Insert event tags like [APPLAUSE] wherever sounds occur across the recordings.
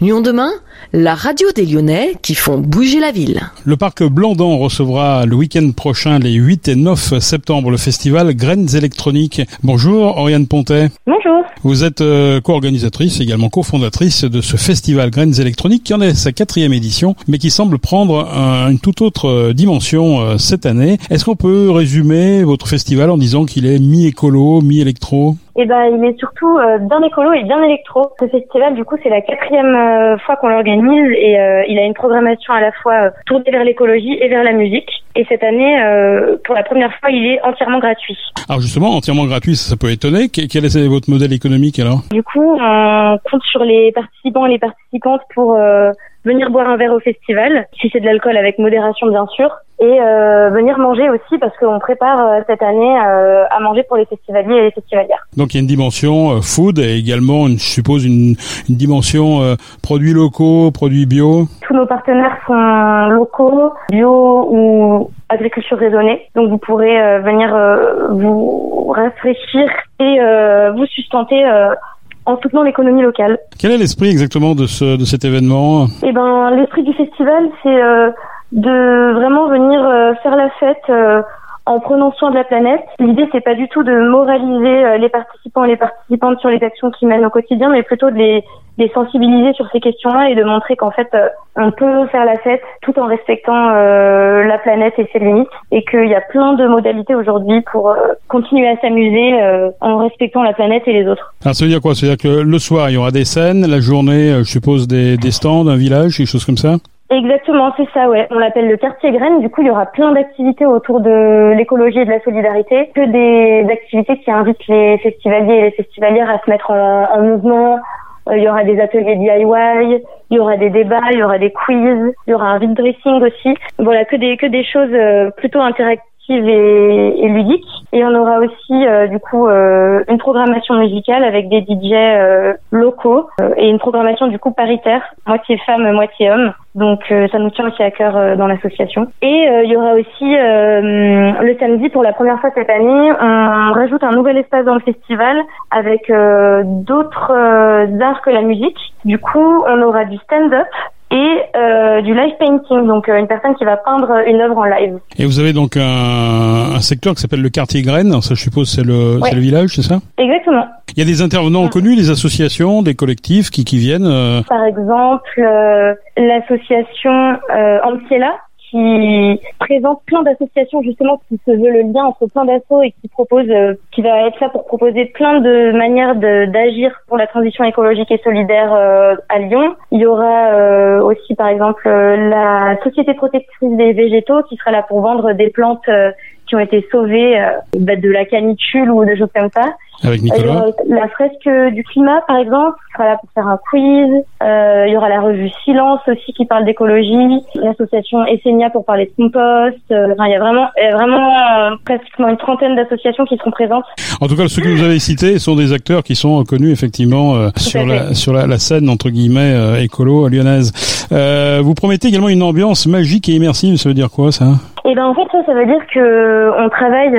Lyon demain, la radio des Lyonnais qui font bouger la ville. Le parc Blandan recevra le week-end prochain, les 8 et 9 septembre, le festival Graines électroniques. Bonjour, Oriane Pontet. Bonjour. Vous êtes euh, co-organisatrice, également cofondatrice de ce festival Graines électroniques qui en est sa quatrième édition, mais qui semble prendre une toute autre euh, dimension euh, cette année. Est-ce qu'on peut résumer votre festival en disant qu'il est mi-écolo, mi-électro? Eh ben, il est surtout euh, bien écolo et bien électro. Ce festival, du coup, c'est la quatrième euh, fois qu'on l'organise et euh, il a une programmation à la fois tournée vers l'écologie et vers la musique. Et cette année, pour la première fois, il est entièrement gratuit. Alors justement, entièrement gratuit, ça, peut étonner. Quel est votre modèle économique alors? Du coup, on compte sur les participants et les participantes pour venir boire un verre au festival, si c'est de l'alcool avec modération bien sûr, et euh, venir manger aussi parce qu'on prépare euh, cette année euh, à manger pour les festivaliers et les festivalières. Donc il y a une dimension food et également, je suppose, une, une dimension produits locaux, produits bio. Tous nos partenaires sont locaux, bio ou agriculture raisonnée. Donc vous pourrez venir vous rafraîchir et vous sustenter en soutenant l'économie locale. Quel est l'esprit exactement de, ce, de cet événement? Eh ben, l'esprit du festival, c'est euh, de vraiment venir euh, faire la fête euh, en prenant soin de la planète. L'idée, c'est pas du tout de moraliser euh, les participants et les participantes sur les actions qu'ils mènent au quotidien, mais plutôt de les, sensibiliser sur ces questions-là et de montrer qu'en fait, euh, on peut faire la fête tout en respectant euh, la planète et ses limites, et qu'il y a plein de modalités aujourd'hui pour continuer à s'amuser en respectant la planète et les autres. Ça veut dire quoi? Ça veut dire que le soir, il y aura des scènes, la journée, je suppose, des stands, un village, des choses comme ça? Exactement, c'est ça, ouais. On l'appelle le quartier graine. Du coup, il y aura plein d'activités autour de l'écologie et de la solidarité, que des activités qui invitent les festivaliers et les festivalières à se mettre en, mouvement. Euh, il y aura des ateliers DIY, il y aura des débats, il y aura des quiz, il y aura un vide dressing aussi. Voilà, que des que des choses euh, plutôt et, et ludique. Et on aura aussi euh, du coup euh, une programmation musicale avec des DJ euh, locaux et une programmation du coup paritaire, moitié femme, moitié homme. Donc ça nous tient aussi à cœur dans l'association. Et il y aura aussi le samedi pour la première fois cette année, on rajoute un nouvel espace dans le festival avec d'autres arts que la musique. Du coup, on aura du stand-up et euh, du live painting, donc euh, une personne qui va peindre une œuvre en live. Et vous avez donc un, un secteur qui s'appelle le quartier Graines, ça je suppose c'est le, c'est le village, c'est ça? Exactement. Il y a des intervenants connus, des associations, des collectifs qui, qui viennent euh... Par exemple, euh, l'association euh, Antiela, qui présente plein d'associations justement qui se veut le lien entre plein d'assauts et qui propose, euh, qui va être là pour proposer plein de manières d'agir pour la transition écologique et solidaire euh, à Lyon. Il y aura euh, aussi par exemple la Société protectrice des végétaux qui sera là pour vendre des plantes qui ont été sauvées bah, de la canicule ou de choses comme ça. Avec Nicolas. la fresque du climat, par exemple, sera là pour faire un quiz. Euh, il y aura la revue Silence aussi qui parle d'écologie. L'association Essenia pour parler de compost. Euh, enfin, il y a vraiment, il y a vraiment euh, pratiquement une trentaine d'associations qui seront présentes. En tout cas, ceux que vous avez cités sont des acteurs qui sont connus effectivement euh, sur la sur la, la, scène entre guillemets euh, écolo lyonnaise. vous promettez également une ambiance magique et immersive. Ça veut dire quoi ça? Et ben en fait ça, ça veut dire que on travaille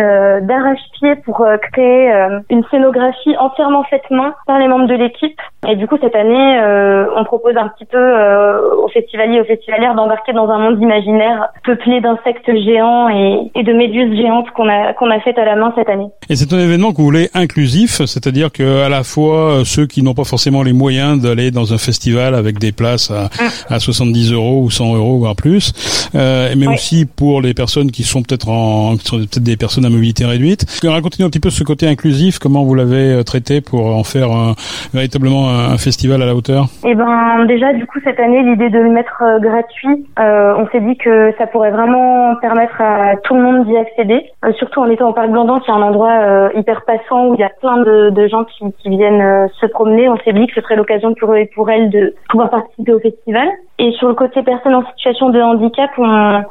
d'arrache-pied pour créer une scénographie entièrement faite main par les membres de l'équipe. Et du coup, cette année, euh, on propose un petit peu euh, aux festivaliers et aux festivalières d'embarquer dans un monde imaginaire peuplé d'insectes géants et, et, de méduses géantes qu'on a qu'on a faites à la main cette année. Et c'est un événement que vous voulez inclusif, c'est-à-dire que à la fois euh, ceux qui n'ont pas forcément les moyens d'aller dans un festival avec des places à, mm. à 70 euros ou 100 euros voire plus, euh, mais aussi pour les personnes qui sont peut-être en peut-être des personnes à mobilité réduite. Racontez-nous un petit peu ce côté inclusif, comment vous l'avez euh, traité pour en faire un, véritablement un, festival à la hauteur? Eh ben déjà du coup cette année l'idée de le mettre euh, gratuit, euh, on s'est dit que ça pourrait vraiment permettre à tout le monde d'y accéder, surtout en étant au parc Blandan qui est un endroit hyper passant où il y a plein de, de gens qui, qui viennent se promener. On s'est dit que ce serait l'occasion pour eux et pour elles de pouvoir participer au festival. Et sur le côté personnes en situation de handicap, on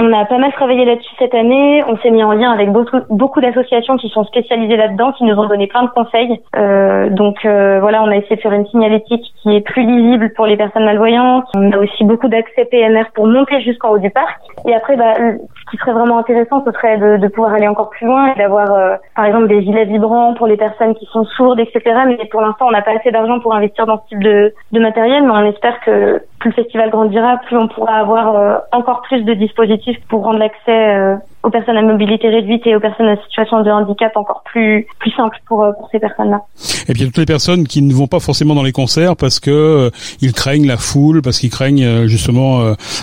On a pas mal travaillé là-dessus cette année. On s'est mis en lien avec beaucoup, d'associations qui sont spécialisées là-dedans, qui nous ont donné plein de conseils. Euh, donc euh, voilà, on a essayé de faire une signalétique qui est plus lisible pour les personnes malvoyantes. On a aussi beaucoup d'accès PMR pour monter jusqu'en haut du parc. Et après, bah, ce qui serait vraiment intéressant, ce serait de, de pouvoir aller encore plus loin et d'avoir, euh, par exemple, des gilets vibrants pour les personnes qui sont sourdes, etc. Mais pour l'instant, on n'a pas assez d'argent pour investir dans ce type de, de matériel, mais on espère que plus le festival grandira, plus on pourra avoir euh, encore plus de dispositifs pour rendre l'accès euh, aux personnes à mobilité réduite et aux personnes en situation de handicap encore plus plus simple pour euh, pour ces personnes-là. Et puis il y a toutes les personnes qui ne vont pas forcément dans les concerts parce que euh, ils craignent la foule, parce qu'ils craignent euh, justement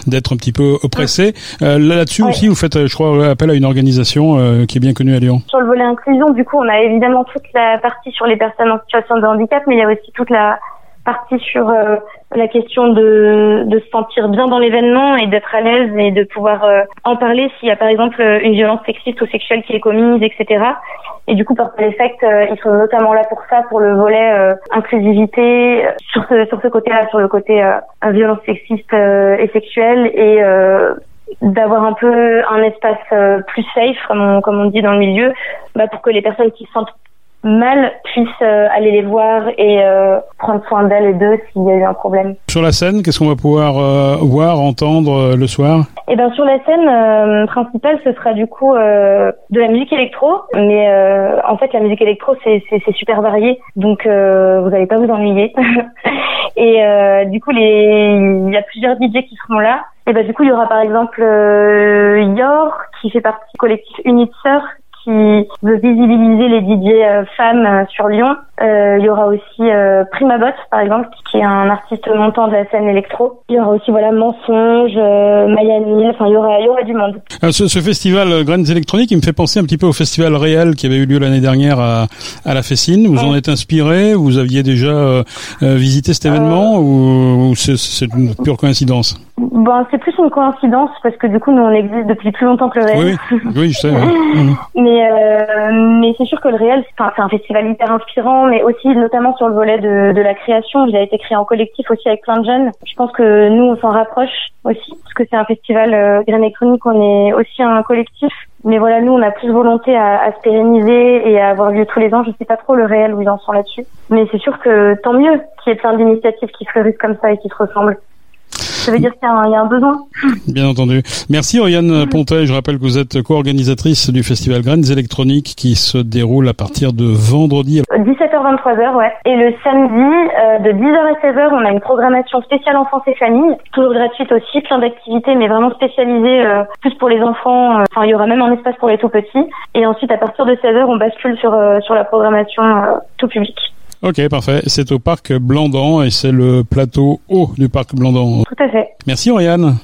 d'être un petit peu oppressés. là là-dessus ouais. aussi, vous faites, je crois, appel à une organisation qui est bien connue à Lyon. Sur le volet inclusion, du coup, on a évidemment toute la partie sur les personnes en situation de handicap, mais il y a aussi toute la partie sur euh, la question de, de se sentir bien dans l'événement et d'être à l'aise et de pouvoir euh, en parler s'il y a par exemple une violence sexiste ou sexuelle qui est commise, etc. Et du coup, par Effect, euh, ils sont notamment là pour ça, pour le volet inclusivité, sur ce, sur ce côté-là, sur le côté violence sexiste et sexuelle et d'avoir un peu un espace plus safe, comme on, comme on dit dans le milieu, bah, pour que les personnes qui se sentent mal puissent euh, aller les voir et euh, prendre soin d'elles et d'eux s'il y a eu un problème. Sur la scène, qu'est-ce qu'on va pouvoir euh, voir, entendre euh, le soir? Eh ben sur la scène euh, principale, ce sera du coup de la musique électro, mais en fait la musique électro c'est super varié, donc vous n'allez pas vous ennuyer. [LAUGHS] et du coup les il y a plusieurs DJ qui seront là. Et ben du coup il y aura par exemple Yor qui fait partie du collectif Unit Sœur qui veut visibiliser les DJ euh, femmes euh, sur Lyon. Euh, il y aura aussi euh, Primabot, par exemple, qui est un artiste montant de la scène électro. Il y aura aussi voilà Mensonge, euh, Maya enfin il y aura, il y aura du monde. Ce, ce, festival Graines électroniques, il me fait penser un petit peu au festival réel qui avait eu lieu l'année dernière à, à la Fessine. Vous ouais. en êtes inspiré? Vous aviez déjà euh, visité cet événement ou, ou c'est une pure coïncidence? Bon, c'est plus une coïncidence parce que du coup, nous, on existe depuis plus longtemps que le réel. Oui, oui je sais. Ouais. [LAUGHS] mais euh, mais c'est sûr que le réel, c'est un festival hyper inspirant, mais aussi notamment sur le volet de, de la création. Il a été créé en collectif aussi avec plein de jeunes. Je pense que nous, on s'en rapproche aussi parce que c'est un festival euh, Grain électronique. On est aussi un collectif. Mais voilà, nous, on a plus volonté à, à se pérenniser et à avoir lieu tous les ans. Je sais pas trop le réel où ils en sont là-dessus. Mais c'est sûr que tant mieux qu'il y ait plein d'initiatives qui fleurissent comme ça et qui se ressemblent ça veut dire qu'il y, y, a un besoin. Bien entendu. Merci Oriane Pontet. Je rappelle que vous êtes co-organisatrice du festival Graines électroniques qui se déroule à partir de vendredi. 17h-23h, ouais. Et le samedi, euh, de 10h à 16h, on a une programmation spéciale enfance et famille, toujours gratuite aussi, plein d'activités, mais vraiment spécialisées euh, plus pour les enfants. Euh, enfin, il y aura même un espace pour les tout petits. Et ensuite, à partir de 16h, on bascule sur, euh, sur la programmation euh, tout public. Ok, parfait. C'est au parc Blandan et c'est le plateau haut du parc Blandan. Tout à fait. Merci Oriane.